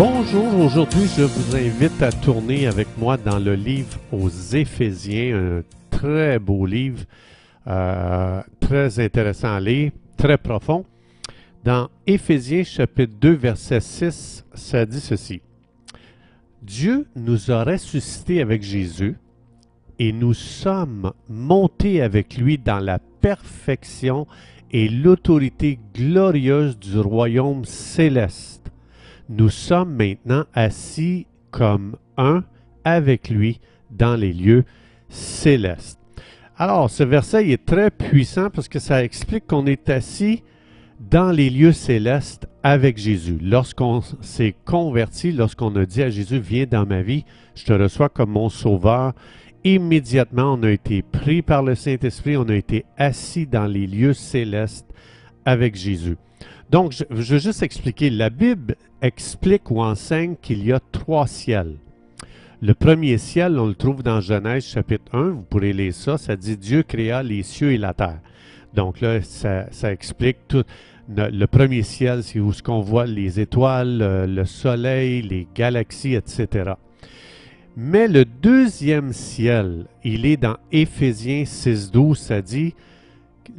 Bonjour, aujourd'hui je vous invite à tourner avec moi dans le livre aux Éphésiens, un très beau livre, euh, très intéressant à lire, très profond. Dans Éphésiens chapitre 2 verset 6, ça dit ceci. Dieu nous a ressuscités avec Jésus et nous sommes montés avec lui dans la perfection et l'autorité glorieuse du royaume céleste nous sommes maintenant assis comme un avec lui dans les lieux célestes. Alors, ce verset est très puissant parce que ça explique qu'on est assis dans les lieux célestes avec Jésus. Lorsqu'on s'est converti, lorsqu'on a dit à Jésus, viens dans ma vie, je te reçois comme mon sauveur, immédiatement on a été pris par le Saint-Esprit, on a été assis dans les lieux célestes avec Jésus. Donc, je, veux juste expliquer, la Bible explique ou enseigne qu'il y a trois ciels. Le premier ciel, on le trouve dans Genèse chapitre 1, vous pourrez lire ça, ça dit Dieu créa les cieux et la terre. Donc là, ça, explique tout. Le, premier ciel, c'est où ce qu'on voit les étoiles, le, le soleil, les galaxies, etc. Mais le deuxième ciel, il est dans Éphésiens 6.12, ça dit,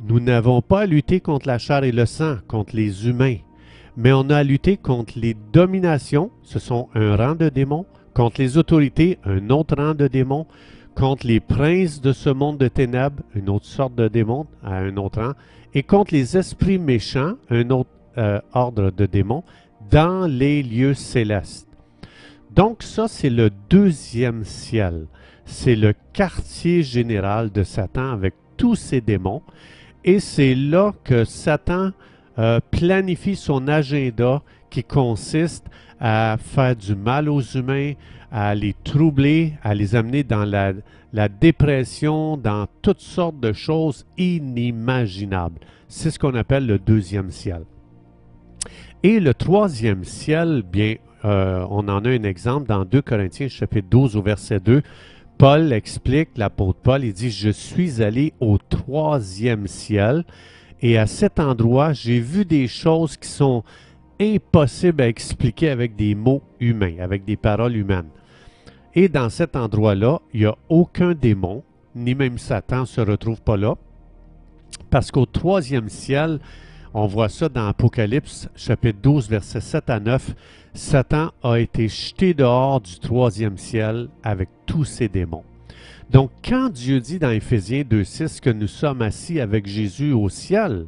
nous n'avons pas à lutter contre la chair et le sang, contre les humains, mais on a à lutter contre les dominations, ce sont un rang de démons, contre les autorités, un autre rang de démons, contre les princes de ce monde de ténèbres, une autre sorte de démons à un autre rang, et contre les esprits méchants, un autre euh, ordre de démons, dans les lieux célestes. Donc ça, c'est le deuxième ciel. C'est le quartier général de Satan avec tous ses démons. Et c'est là que Satan euh, planifie son agenda qui consiste à faire du mal aux humains, à les troubler, à les amener dans la, dépression, dans toutes sortes de choses inimaginables. C'est ce qu'on appelle le deuxième ciel. Et le troisième ciel, bien, euh, on en a un exemple dans 2 Corinthiens chapitre 12 au verset 2. Paul explique, l'apôtre Paul, il dit, je suis allé au troisième ciel et à cet endroit, j'ai vu des choses qui sont impossibles à expliquer avec des mots humains, avec des paroles humaines. Et dans cet endroit-là, il n'y a aucun démon, ni même Satan se retrouve pas là, parce qu'au troisième ciel, on voit ça dans Apocalypse chapitre 12, versets 7 à 9, Satan a été jeté dehors du troisième ciel avec tous ses démons. Donc, quand Dieu dit dans Éphésiens 2.6 que nous sommes assis avec Jésus au ciel,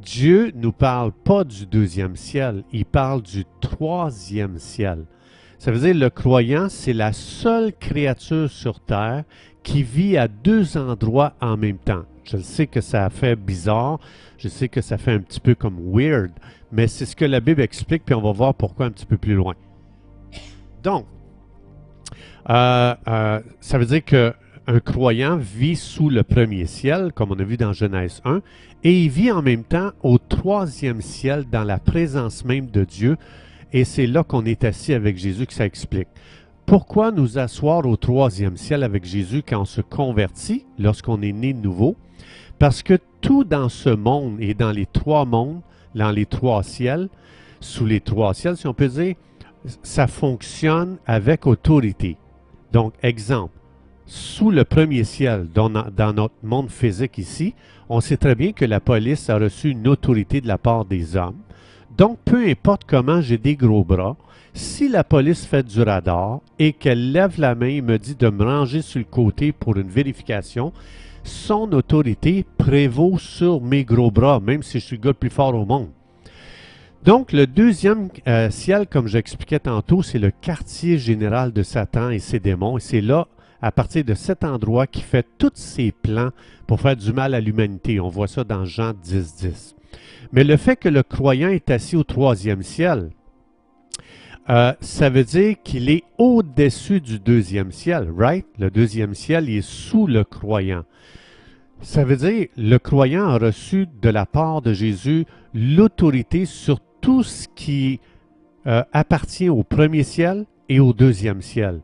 Dieu ne nous parle pas du deuxième ciel, il parle du troisième ciel. Ça veut dire le croyant, c'est la seule créature sur terre qui vit à deux endroits en même temps. Je sais que ça fait bizarre, je sais que ça fait un petit peu comme weird, mais c'est ce que la Bible explique, puis on va voir pourquoi un petit peu plus loin. Donc, euh, euh, ça veut dire qu'un croyant vit sous le premier ciel, comme on a vu dans Genèse 1, et il vit en même temps au troisième ciel, dans la présence même de Dieu, et c'est là qu'on est assis avec Jésus que ça explique. Pourquoi nous asseoir au troisième ciel avec Jésus quand on se convertit, lorsqu'on est né de nouveau? Parce que tout dans ce monde et dans les trois mondes, dans les trois ciels, sous les trois ciels, si on peut dire, ça fonctionne avec autorité. Donc, exemple, sous le premier ciel, dans, notre monde physique ici, on sait très bien que la police a reçu une autorité de la part des hommes. Donc, peu importe comment j'ai des gros bras, si la police fait du radar et qu'elle lève la main et me dit de me ranger sur le côté pour une vérification, son autorité prévaut sur mes gros bras, même si je suis le gars le plus fort au monde. Donc, le deuxième euh, ciel, comme j'expliquais tantôt, c'est le quartier général de Satan et ses démons. Et c'est là, à partir de cet endroit, qu'il fait tous ses plans pour faire du mal à l'humanité. On voit ça dans Jean 10, 10. Mais le fait que le croyant est assis au troisième ciel euh, ça veut dire qu'il est au-dessus du deuxième ciel, right? Le deuxième ciel, est sous le croyant. Ça veut dire le croyant a reçu de la part de Jésus l'autorité sur tout ce qui euh, appartient au premier ciel et au deuxième ciel.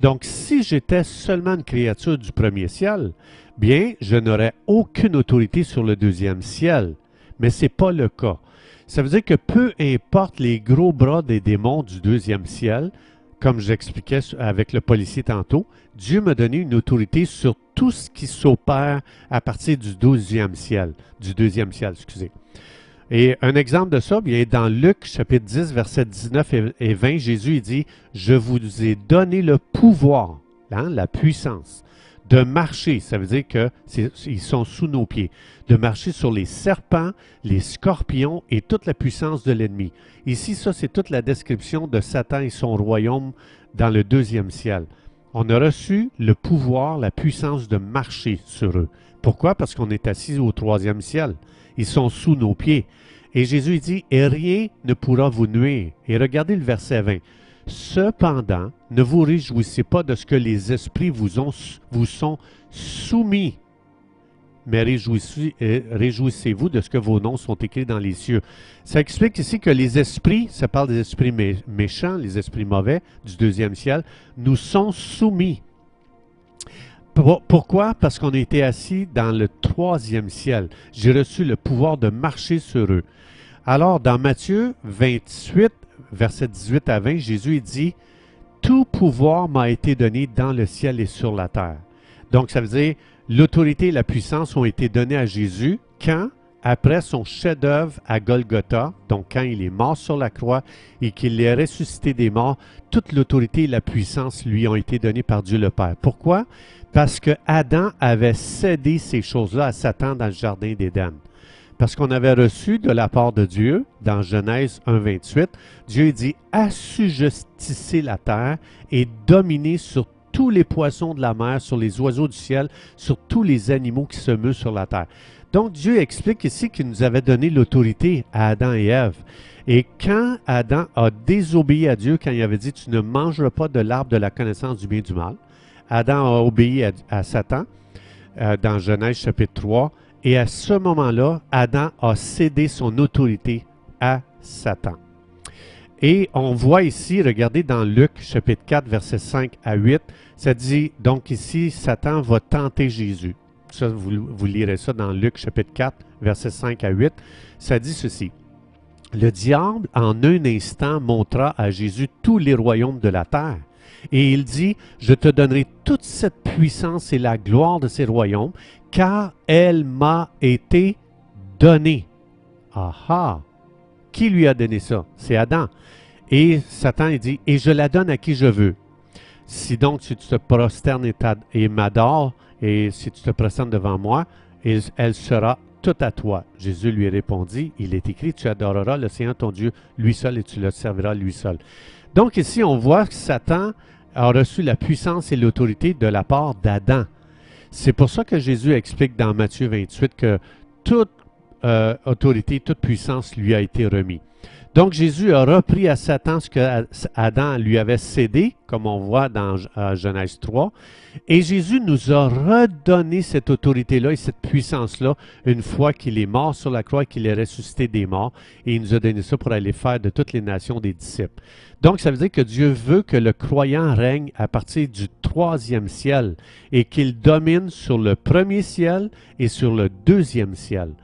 Donc, si j'étais seulement une créature du premier ciel, bien, je n'aurais aucune autorité sur le deuxième ciel. Mais ce n'est pas le cas. Ça veut dire que peu importe les gros bras des démons du deuxième ciel, comme j'expliquais avec le policier tantôt, Dieu m'a donné une autorité sur tout ce qui s'opère à partir du deuxième ciel, du deuxième ciel, excusez. Et un exemple de ça, dans Luc chapitre 10, versets 19 et 20, Jésus dit, Je vous ai donné le pouvoir, hein, la puissance, de marcher, ça veut dire qu'ils sont sous nos pieds, de marcher sur les serpents, les scorpions et toute la puissance de l'ennemi. Ici, ça, c'est toute la description de Satan et son royaume dans le deuxième ciel. On a reçu le pouvoir, la puissance de marcher sur eux. Pourquoi? Parce qu'on est assis au troisième ciel. Ils sont sous nos pieds. Et Jésus dit, et rien ne pourra vous nuire. Et regardez le verset 20. Cependant, ne vous réjouissez pas de ce que les esprits vous, ont, vous sont soumis, mais euh, réjouissez-vous de ce que vos noms sont écrits dans les cieux. Ça explique ici que les esprits, ça parle des esprits méchants, les esprits mauvais du deuxième ciel, nous sont soumis. Pourquoi? Parce qu'on été assis dans le troisième ciel. J'ai reçu le pouvoir de marcher sur eux. Alors, dans Matthieu 28, verset 18 à 20, Jésus dit, Tout pouvoir m'a été donné dans le ciel et sur la terre. Donc, ça veut dire, l'autorité et la puissance ont été données à Jésus quand, après son chef-d'œuvre à Golgotha, donc quand il est mort sur la croix et qu'il est ressuscité des morts, toute l'autorité et la puissance lui ont été données par Dieu le Père. Pourquoi? Parce que Adam avait cédé ces choses-là à Satan dans le jardin d'Éden. Parce qu'on avait reçu de la part de Dieu, dans Genèse 1.28, Dieu dit assujettissez la terre et dominez sur tous les poissons de la mer, sur les oiseaux du ciel, sur tous les animaux qui se meuvent sur la terre. Donc Dieu explique ici qu'il nous avait donné l'autorité à Adam et Ève. Et quand Adam a désobéi à Dieu, quand il avait dit tu ne mangeras pas de l'arbre de la connaissance du bien et du mal, Adam a obéi à, Satan euh, dans Genèse chapitre 3. Et à ce moment-là, Adam a cédé son autorité à Satan. Et on voit ici, regardez dans Luc chapitre 4, versets 5 à 8, ça dit, donc ici, Satan va tenter Jésus. Vous, vous lirez ça dans Luc chapitre 4, versets 5 à 8. Ça dit ceci. Le diable, en un instant, montra à Jésus tous les royaumes de la terre. Et il dit, je te donnerai toute cette puissance et la gloire de ces royaumes, car elle m'a été donnée. Aha! Qui lui a donné ça? C'est Adam. Et Satan il dit, et je la donne à qui je veux. Si donc tu te prosternes et, m'adores, et si tu te prosternes devant moi, elle sera toute à toi. Jésus lui répondit, il est écrit, tu adoreras le Seigneur ton Dieu, lui seul, et tu le serviras lui seul. Donc ici, on voit que Satan a reçu la puissance et l'autorité de la part d'Adam. C'est pour ça que Jésus explique dans Matthieu 28 que toute euh, autorité, toute puissance lui a été remise. Donc Jésus a repris à Satan ce que Adam lui avait cédé, comme on voit dans euh, Genèse 3, et Jésus nous a redonné cette autorité-là et cette puissance-là une fois qu'il est mort sur la croix, qu'il est ressuscité des morts, et il nous a donné ça pour aller faire de toutes les nations des disciples. Donc ça veut dire que Dieu veut que le croyant règne à partir du troisième ciel et qu'il domine sur le premier ciel et sur le deuxième ciel.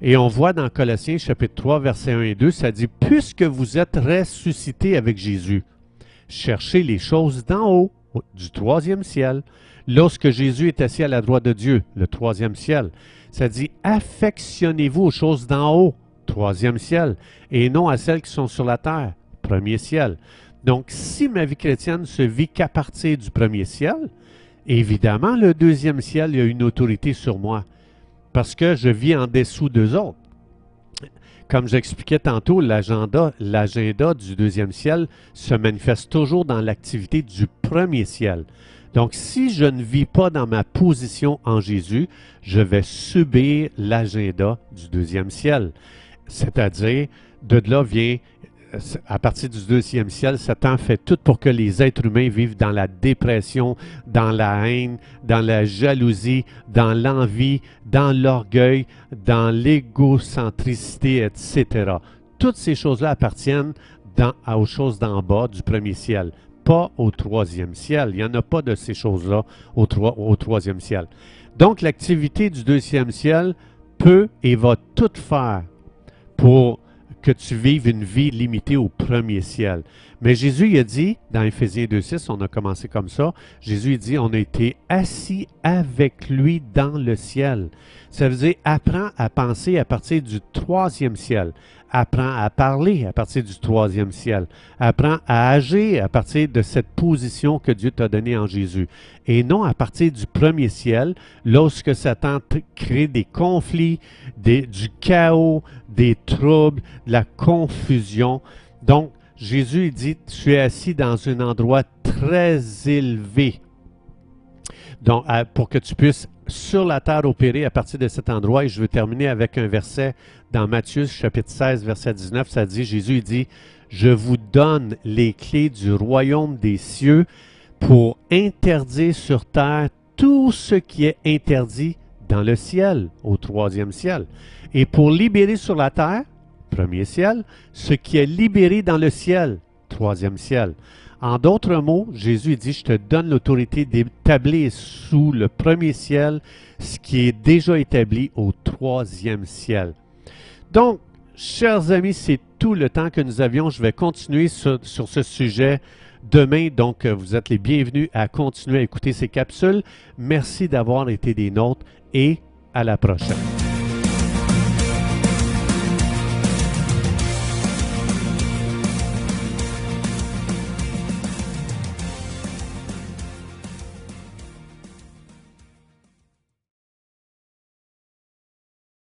Et on voit dans Colossiens chapitre 3, versets 1 et 2, ça dit, Puisque vous êtes ressuscités avec Jésus, cherchez les choses d'en haut, du troisième ciel, lorsque Jésus est assis à la droite de Dieu, le troisième ciel. Ça dit, affectionnez-vous aux choses d'en haut, troisième ciel, et non à celles qui sont sur la terre, premier ciel. Donc, si ma vie chrétienne se vit qu'à partir du premier ciel, évidemment, le deuxième ciel, a une autorité sur moi parce que je vis en dessous d'eux autres. Comme j'expliquais tantôt, l'agenda, du deuxième ciel se manifeste toujours dans l'activité du premier ciel. Donc, si je ne vis pas dans ma position en Jésus, je vais subir l'agenda du deuxième ciel. C'est-à-dire, de là vient à partir du deuxième ciel, Satan fait tout pour que les êtres humains vivent dans la dépression, dans la haine, dans la jalousie, dans l'envie, dans l'orgueil, dans l'égocentricité, etc. Toutes ces choses-là appartiennent aux choses d'en bas du premier ciel, pas au troisième ciel. Il n'y en a pas de ces choses-là au, au troisième ciel. Donc l'activité du deuxième ciel peut et va tout faire pour que tu vives une vie limitée au premier ciel. Mais Jésus il a dit, dans Éphésiens 2.6, on a commencé comme ça, Jésus il dit, on a été assis avec lui dans le ciel. Ça veut dire, apprends à penser à partir du troisième ciel. Apprends à parler à partir du troisième ciel. Apprends à agir à partir de cette position que Dieu t'a donnée en Jésus. Et non à partir du premier ciel, lorsque Satan crée des conflits, du chaos, des troubles, de la confusion. Donc, Jésus dit, tu es assis dans un endroit très élevé. Donc, pour que tu puisses sur la terre opérer à partir de cet endroit. Et je veux terminer avec un verset dans Matthieu chapitre 16, verset 19. Ça dit, Jésus dit, je vous donne les clés du royaume des cieux pour interdire sur terre tout ce qui est interdit dans le ciel, au troisième ciel, et pour libérer sur la terre premier ciel, ce qui est libéré dans le ciel, troisième ciel. En d'autres mots, Jésus dit, je te donne l'autorité d'établir sous le premier ciel ce qui est déjà établi au troisième ciel. Donc, chers amis, c'est tout le temps que nous avions. Je vais continuer sur, ce sujet demain. Donc, vous êtes les bienvenus à continuer à écouter ces capsules. Merci d'avoir été des nôtres et à la prochaine.